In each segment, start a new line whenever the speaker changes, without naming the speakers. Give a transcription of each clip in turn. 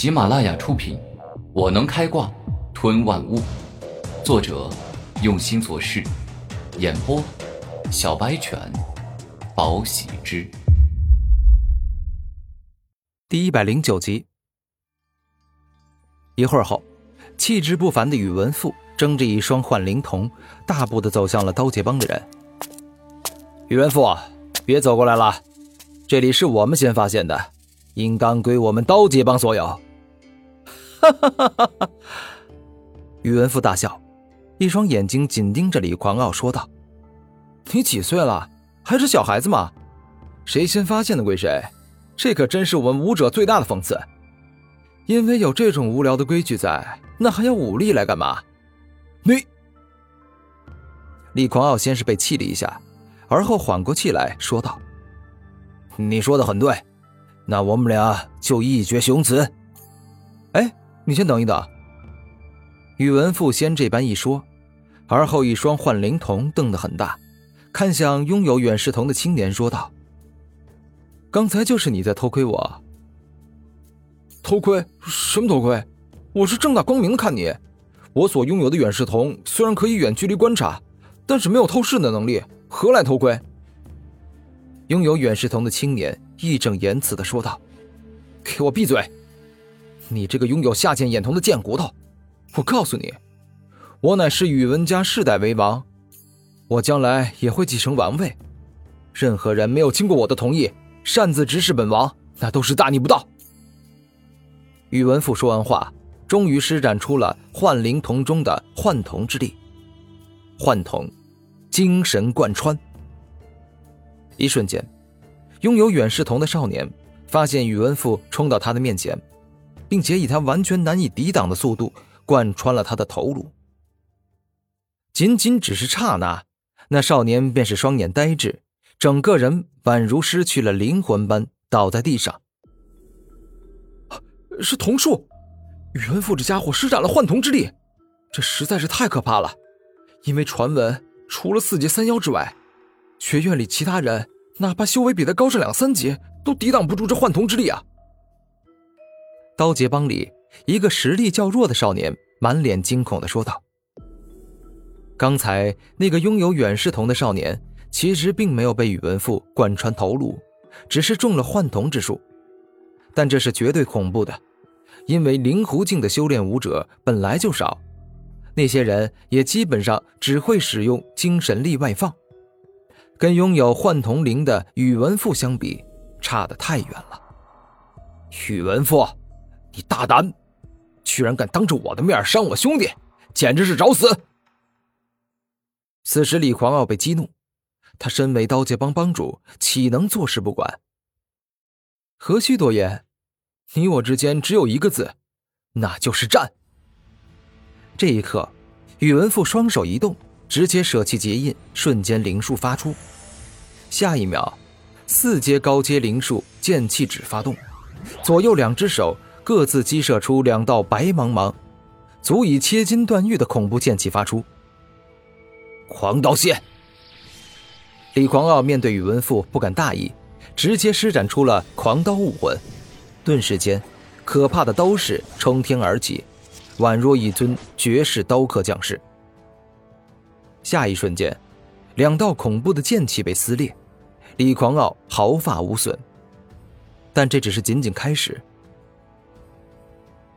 喜马拉雅出品，《我能开挂吞万物》，作者用心做事，演播小白犬，宝喜之，
第一百零九集。一会儿后，气质不凡的宇文富睁着一双幻灵瞳，大步的走向了刀杰帮的人。宇文富，别走过来了，这里是我们先发现的。应当归我们刀杰帮所有。哈哈哈哈哈！宇文富大笑，一双眼睛紧盯着李狂傲，说道：“你几岁了？还是小孩子吗？谁先发现的归谁？这可真是我们武者最大的讽刺。因为有这种无聊的规矩在，那还要武力来干嘛？”你，李狂傲先是被气了一下，而后缓过气来说道：“你说的很对。”那我们俩就一决雄雌。哎，你先等一等。宇文富先这般一说，而后一双幻灵瞳瞪得很大，看向拥有远视瞳的青年说道：“刚才就是你在偷窥我。偷窥？什么偷窥？我是正大光明的看你。我所拥有的远视瞳虽然可以远距离观察，但是没有透视的能力，何来偷窥？”拥有远视瞳的青年义正言辞的说道：“给我闭嘴！你这个拥有下贱眼瞳的贱骨头！我告诉你，我乃是宇文家世代为王，我将来也会继承王位。任何人没有经过我的同意，擅自指使本王，那都是大逆不道。”宇文富说完话，终于施展出了幻灵瞳中的幻瞳之力，幻瞳，精神贯穿。一瞬间，拥有远视瞳的少年发现宇文富冲到他的面前，并且以他完全难以抵挡的速度贯穿了他的头颅。仅仅只是刹那，那少年便是双眼呆滞，整个人宛如失去了灵魂般倒在地上。是瞳术，宇文富这家伙施展了幻瞳之力，这实在是太可怕了。因为传闻，除了四阶三妖之外，学院里其他人，哪怕修为比他高上两三级，都抵挡不住这幻瞳之力啊！刀杰帮里一个实力较弱的少年满脸惊恐的说道：“刚才那个拥有远视瞳的少年，其实并没有被宇文富贯穿头颅，只是中了幻瞳之术。但这是绝对恐怖的，因为灵狐境的修炼武者本来就少，那些人也基本上只会使用精神力外放。”跟拥有幻瞳灵的宇文富相比，差得太远了。宇文富，你大胆，居然敢当着我的面伤我兄弟，简直是找死！此时李狂傲被激怒，他身为刀界帮帮主，岂能坐视不管？何须多言，你我之间只有一个字，那就是战。这一刻，宇文富双手一动。直接舍弃结印，瞬间灵术发出。下一秒，四阶高阶灵术剑气指发动，左右两只手各自激射出两道白茫茫、足以切金断玉的恐怖剑气发出。狂刀现！李狂傲面对宇文富不敢大意，直接施展出了狂刀武魂。顿时间，可怕的刀势冲天而起，宛若一尊绝世刀客降世。下一瞬间，两道恐怖的剑气被撕裂，李狂傲毫发无损。但这只是仅仅开始。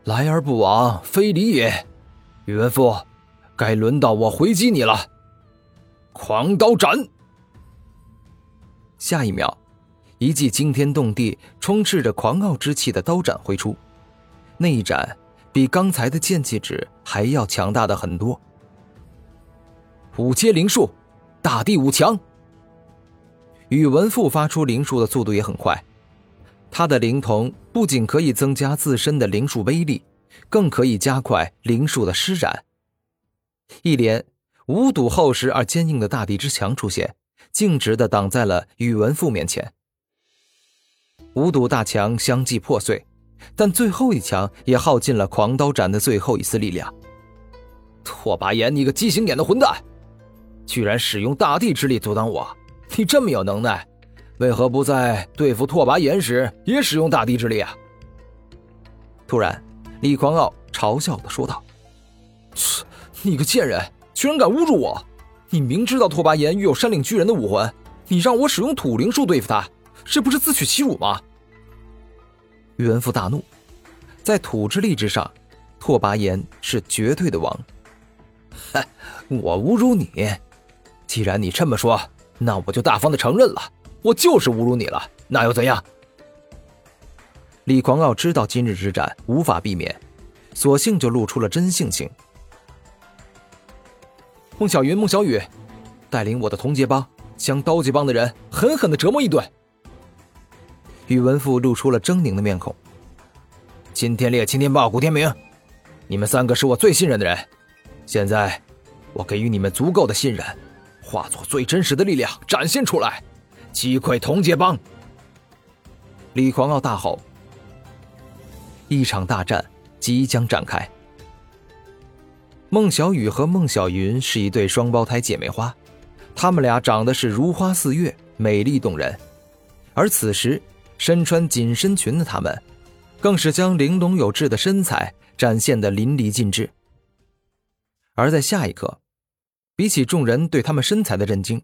来而不往非礼也，宇文富，该轮到我回击你了。狂刀斩！下一秒，一记惊天动地、充斥着狂傲之气的刀斩挥出，那一斩比刚才的剑气指还要强大的很多。五阶灵术，大地五强。宇文富发出灵术的速度也很快，他的灵瞳不仅可以增加自身的灵术威力，更可以加快灵术的施展。一连五堵厚实而坚硬的大地之墙出现，径直的挡在了宇文富面前。五堵大墙相继破碎，但最后一墙也耗尽了狂刀斩的最后一丝力量。拓跋炎，你个畸形眼的混蛋！居然使用大地之力阻挡我！你这么有能耐，为何不在对付拓跋炎时也使用大地之力啊？突然，李狂傲嘲笑的说道：“，
你个贱人，居然敢侮辱我！你明知道拓跋炎拥有山岭巨人的武魂，你让我使用土灵术对付他，这不是自取其辱吗？”
宇文复大怒，在土之力之上，拓跋炎是绝对的王。
哼，我侮辱你？既然你这么说，那我就大方的承认了，我就是侮辱你了，那又怎样？
李狂傲知道今日之战无法避免，索性就露出了真性情。
孟小云、孟小雨，带领我的同结帮，将刀结帮的人狠狠的折磨一顿。
宇文复露出了狰狞的面孔。
金天烈、青天豹、古天明，你们三个是我最信任的人，现在，我给予你们足够的信任，化作最真实的力量展现出来，击溃同结帮。
李狂傲大吼。一场大战即将展开。孟小雨和孟小云是一对双胞胎姐妹花，她们俩长得是如花似月，美丽动人。而此时，身穿紧身裙的她们，更是将玲珑有致的身材展现的淋漓尽致。而在下一刻，比起众人对她们身材的震惊，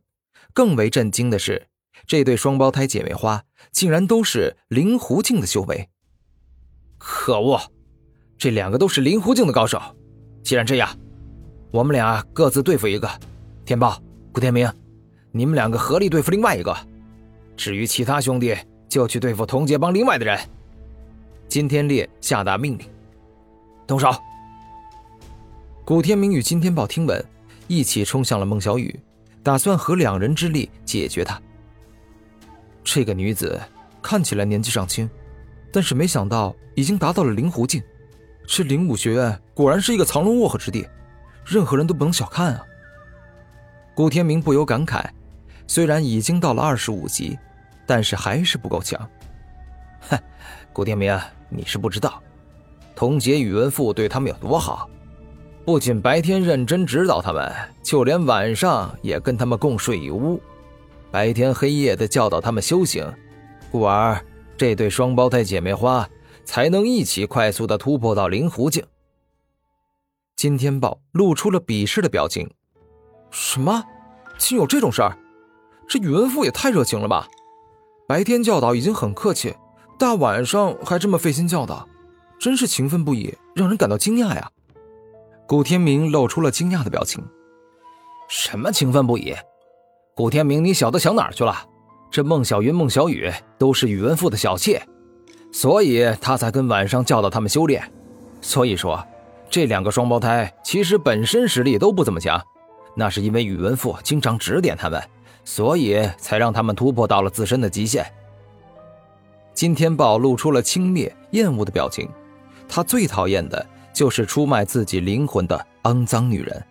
更为震惊的是，这对双胞胎姐妹花竟然都是灵狐境的修为。
可恶，这两个都是灵狐境的高手。既然这样，我们俩各自对付一个。天豹、古天明，你们两个合力对付另外一个。至于其他兄弟，就去对付同结帮另外的人。
金天烈下达命令，
动手。
古天明与金天豹听闻，一起冲向了孟小雨，打算合两人之力解决他。这个女子看起来年纪尚轻。但是没想到已经达到了灵狐境，这灵武学院果然是一个藏龙卧虎之地，任何人都不能小看啊！古天明不由感慨，虽然已经到了二十五级，但是还是不够强。
哼，古天明，你是不知道，童杰、宇文复对他们有多好，不仅白天认真指导他们，就连晚上也跟他们共睡一屋，白天黑夜的教导他们修行，故而。这对双胞胎姐妹花才能一起快速的突破到灵狐境。
金天豹露出了鄙视的表情：“
什么？竟有这种事儿？这宇文复也太热情了吧！白天教导已经很客气，大晚上还这么费心教导，真是勤奋不已，让人感到惊讶呀！”
古天明露出了惊讶的表情：“
什么勤奋不已？古天明，你小子想哪儿去了？”这孟小云、孟小雨都是宇文富的小妾，所以他才跟晚上教导他们修炼。所以说，这两个双胞胎其实本身实力都不怎么强，那是因为宇文富经常指点他们，所以才让他们突破到了自身的极限。
金天豹露出了轻蔑、厌恶的表情，他最讨厌的就是出卖自己灵魂的肮脏女人。